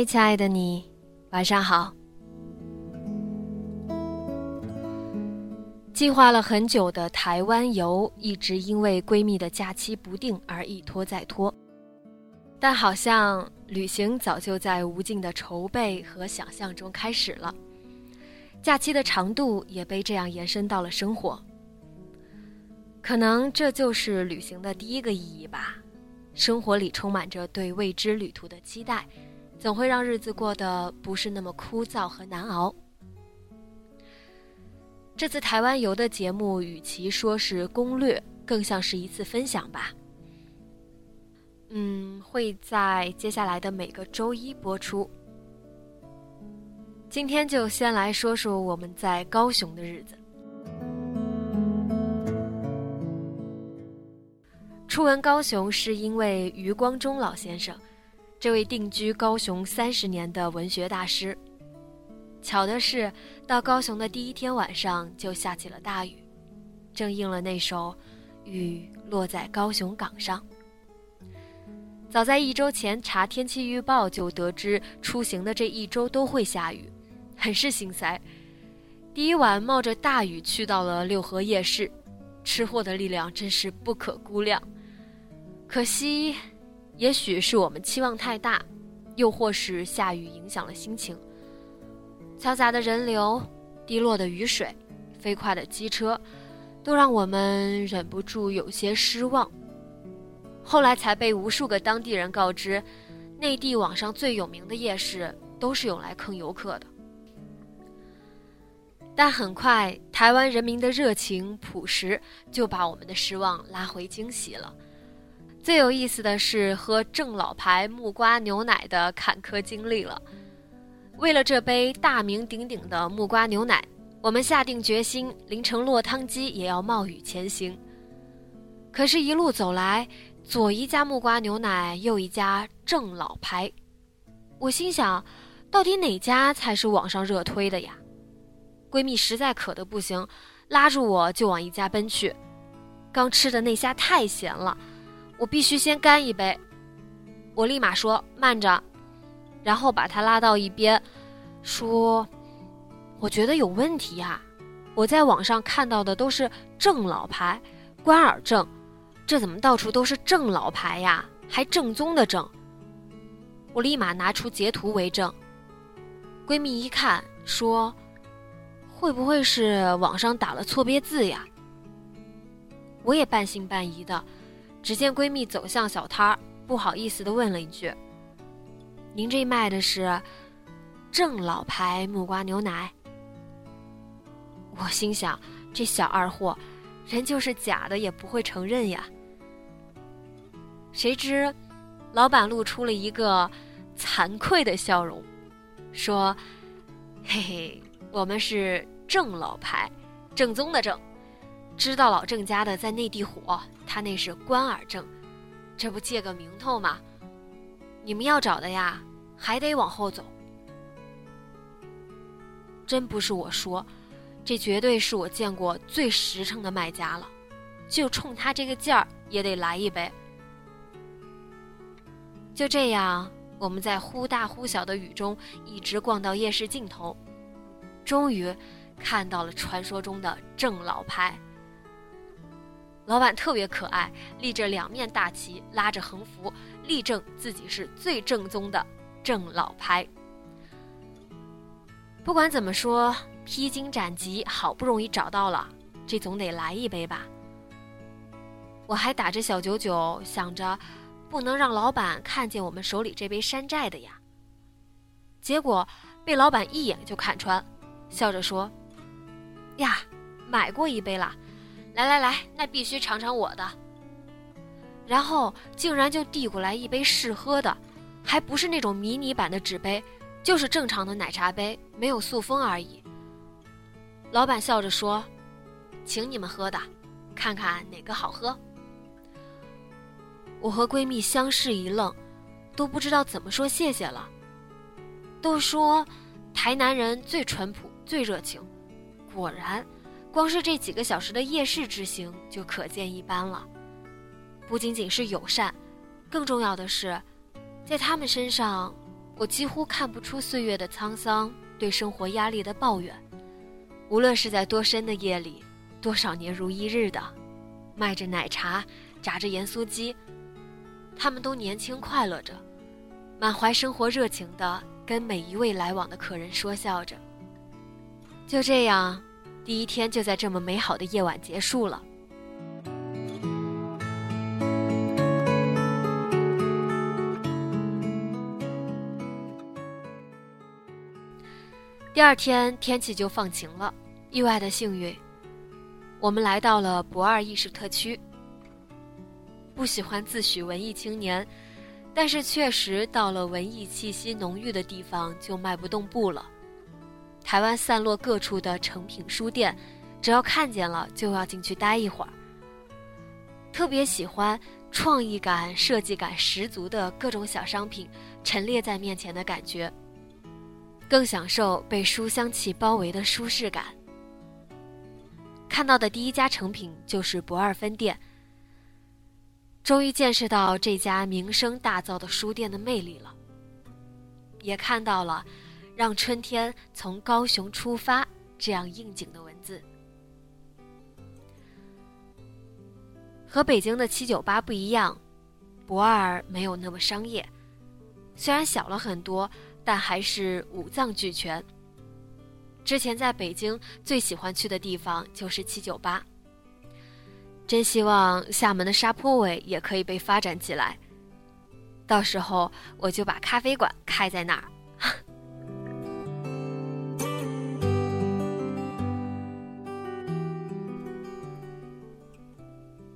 嗨，亲爱的你，晚上好。计划了很久的台湾游，一直因为闺蜜的假期不定而一拖再拖。但好像旅行早就在无尽的筹备和想象中开始了，假期的长度也被这样延伸到了生活。可能这就是旅行的第一个意义吧。生活里充满着对未知旅途的期待。总会让日子过得不是那么枯燥和难熬。这次台湾游的节目，与其说是攻略，更像是一次分享吧。嗯，会在接下来的每个周一播出。今天就先来说说我们在高雄的日子。初闻高雄，是因为余光中老先生。这位定居高雄三十年的文学大师，巧的是，到高雄的第一天晚上就下起了大雨，正应了那首“雨落在高雄港上”。早在一周前查天气预报就得知出行的这一周都会下雨，很是心塞。第一晚冒着大雨去到了六合夜市，吃货的力量真是不可估量，可惜。也许是我们期望太大，又或是下雨影响了心情。嘈杂的人流、滴落的雨水、飞快的机车，都让我们忍不住有些失望。后来才被无数个当地人告知，内地网上最有名的夜市都是用来坑游客的。但很快，台湾人民的热情朴实就把我们的失望拉回惊喜了。最有意思的是喝正老牌木瓜牛奶的坎坷经历了。为了这杯大名鼎鼎的木瓜牛奶，我们下定决心，淋成落汤鸡也要冒雨前行。可是，一路走来，左一家木瓜牛奶，右一家正老牌，我心想，到底哪家才是网上热推的呀？闺蜜实在渴得不行，拉住我就往一家奔去。刚吃的那虾太咸了。我必须先干一杯，我立马说慢着，然后把他拉到一边，说：“我觉得有问题呀，我在网上看到的都是正老牌，关尔正，这怎么到处都是正老牌呀？还正宗的正。”我立马拿出截图为证。闺蜜一看说：“会不会是网上打了错别字呀？”我也半信半疑的。只见闺蜜走向小摊儿，不好意思地问了一句：“您这卖的是正老牌木瓜牛奶？”我心想，这小二货，人就是假的也不会承认呀。谁知，老板露出了一个惭愧的笑容，说：“嘿嘿，我们是正老牌，正宗的正。”知道老郑家的在内地火，他那是关尔正，这不借个名头吗？你们要找的呀，还得往后走。真不是我说，这绝对是我见过最实诚的卖家了，就冲他这个劲儿，也得来一杯。就这样，我们在忽大忽小的雨中一直逛到夜市尽头，终于看到了传说中的郑老牌。老板特别可爱，立着两面大旗，拉着横幅，力证自己是最正宗的正老牌。不管怎么说，披荆斩棘，好不容易找到了，这总得来一杯吧。我还打着小九九，想着不能让老板看见我们手里这杯山寨的呀。结果被老板一眼就看穿，笑着说：“呀，买过一杯了，来来来，那必须尝尝我的。”然后竟然就递过来一杯试喝的，还不是那种迷你版的纸杯。就是正常的奶茶杯，没有塑封而已。老板笑着说：“请你们喝的，看看哪个好喝。”我和闺蜜相视一愣，都不知道怎么说谢谢了。都说台南人最淳朴、最热情，果然，光是这几个小时的夜市之行就可见一斑了。不仅仅是友善，更重要的是，在他们身上。我几乎看不出岁月的沧桑，对生活压力的抱怨。无论是在多深的夜里，多少年如一日的，卖着奶茶，炸着盐酥鸡，他们都年轻快乐着，满怀生活热情的跟每一位来往的客人说笑着。就这样，第一天就在这么美好的夜晚结束了。第二天天气就放晴了，意外的幸运，我们来到了不二艺术特区。不喜欢自诩文艺青年，但是确实到了文艺气息浓郁的地方就迈不动步了。台湾散落各处的成品书店，只要看见了就要进去待一会儿。特别喜欢创意感、设计感十足的各种小商品陈列在面前的感觉。更享受被书香气包围的舒适感。看到的第一家成品就是不二分店，终于见识到这家名声大噪的书店的魅力了，也看到了“让春天从高雄出发”这样应景的文字。和北京的七九八不一样，不二没有那么商业，虽然小了很多。但还是五脏俱全。之前在北京最喜欢去的地方就是七九八，真希望厦门的沙坡尾也可以被发展起来。到时候我就把咖啡馆开在那儿。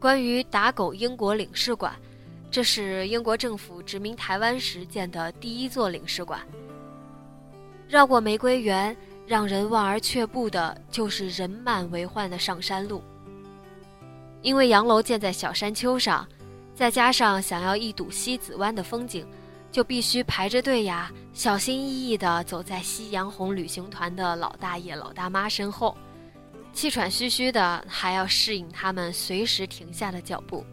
关于打狗英国领事馆。这是英国政府殖民台湾时建的第一座领事馆。绕过玫瑰园，让人望而却步的就是人满为患的上山路。因为洋楼建在小山丘上，再加上想要一睹西子湾的风景，就必须排着队呀，小心翼翼地走在夕阳红旅行团的老大爷老大妈身后，气喘吁吁的，还要适应他们随时停下的脚步。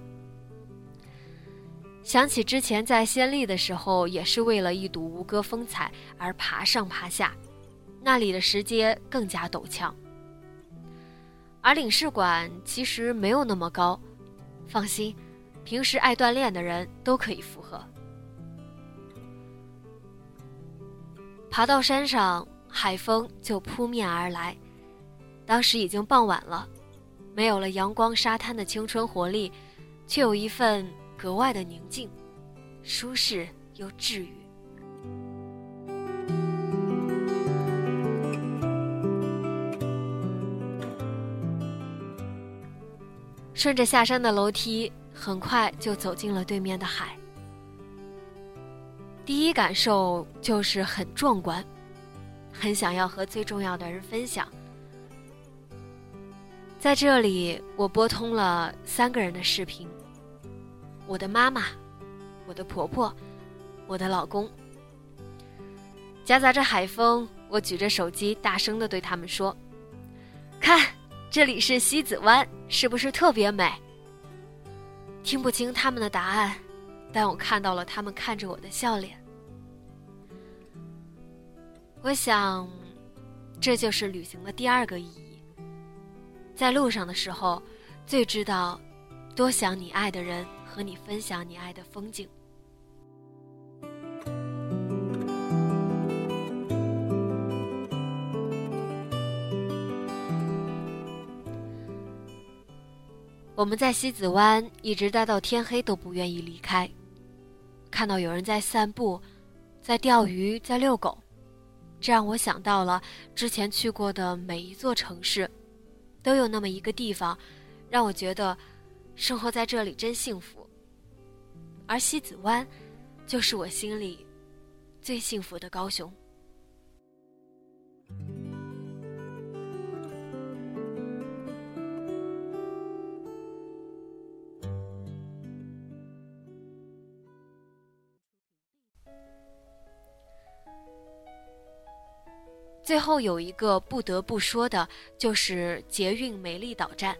想起之前在仙丽的时候，也是为了一睹吴哥风采而爬上爬下，那里的石阶更加陡峭。而领事馆其实没有那么高，放心，平时爱锻炼的人都可以负荷。爬到山上，海风就扑面而来。当时已经傍晚了，没有了阳光沙滩的青春活力，却有一份。格外的宁静、舒适又治愈。顺着下山的楼梯，很快就走进了对面的海。第一感受就是很壮观，很想要和最重要的人分享。在这里，我拨通了三个人的视频。我的妈妈，我的婆婆，我的老公，夹杂着海风，我举着手机，大声的对他们说：“看，这里是西子湾，是不是特别美？”听不清他们的答案，但我看到了他们看着我的笑脸。我想，这就是旅行的第二个意义。在路上的时候最知道多想你爱的人和你分享你爱的风景。我们在西子湾一直待到天黑都不愿意离开看到有人在散步在钓鱼在遛狗。这让我想到了之前去过的每一座城市都有那么一个地方，让我觉得生活在这里真幸福。而西子湾，就是我心里最幸福的高雄。最后有一个不得不说的，就是捷运美丽岛站。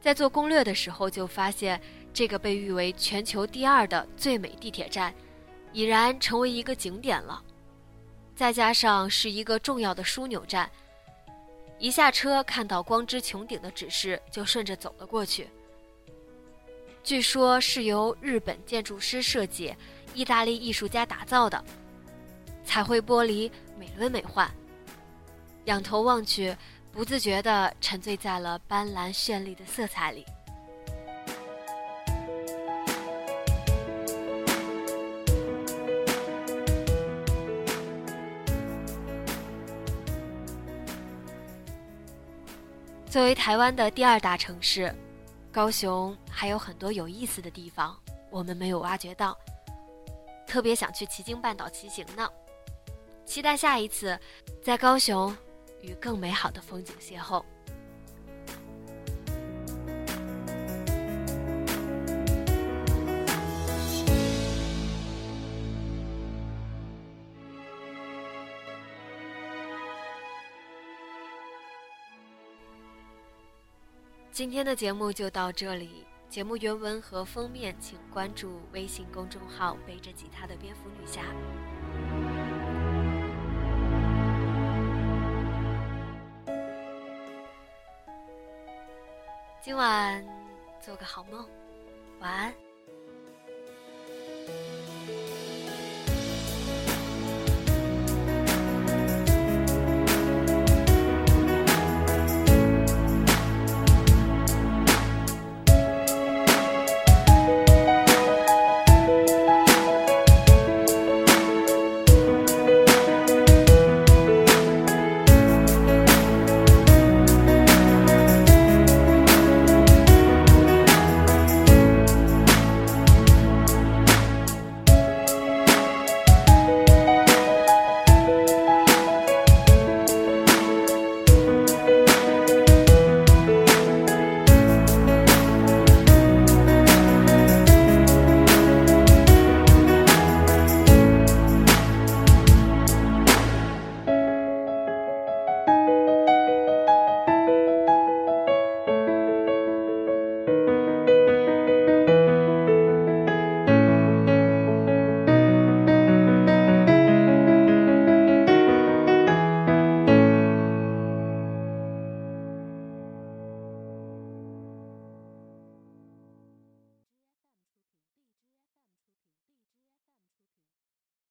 在做攻略的时候，就发现这个被誉为全球第二的最美地铁站，已然成为一个景点了。再加上是一个重要的枢纽站，一下车看到光之穹顶的指示，就顺着走了过去。据说是由日本建筑师设计，意大利艺术家打造的。彩绘玻璃美轮美奂，仰头望去，不自觉地沉醉在了斑斓绚丽的色彩里。作为台湾的第二大城市，高雄还有很多有意思的地方，我们没有挖掘到，特别想去旗津半岛骑行呢。期待下一次，在高雄与更美好的风景邂逅。今天的节目就到这里，节目原文和封面请关注微信公众号“背着吉他的蝙蝠女侠”。晚做个好梦，晚安。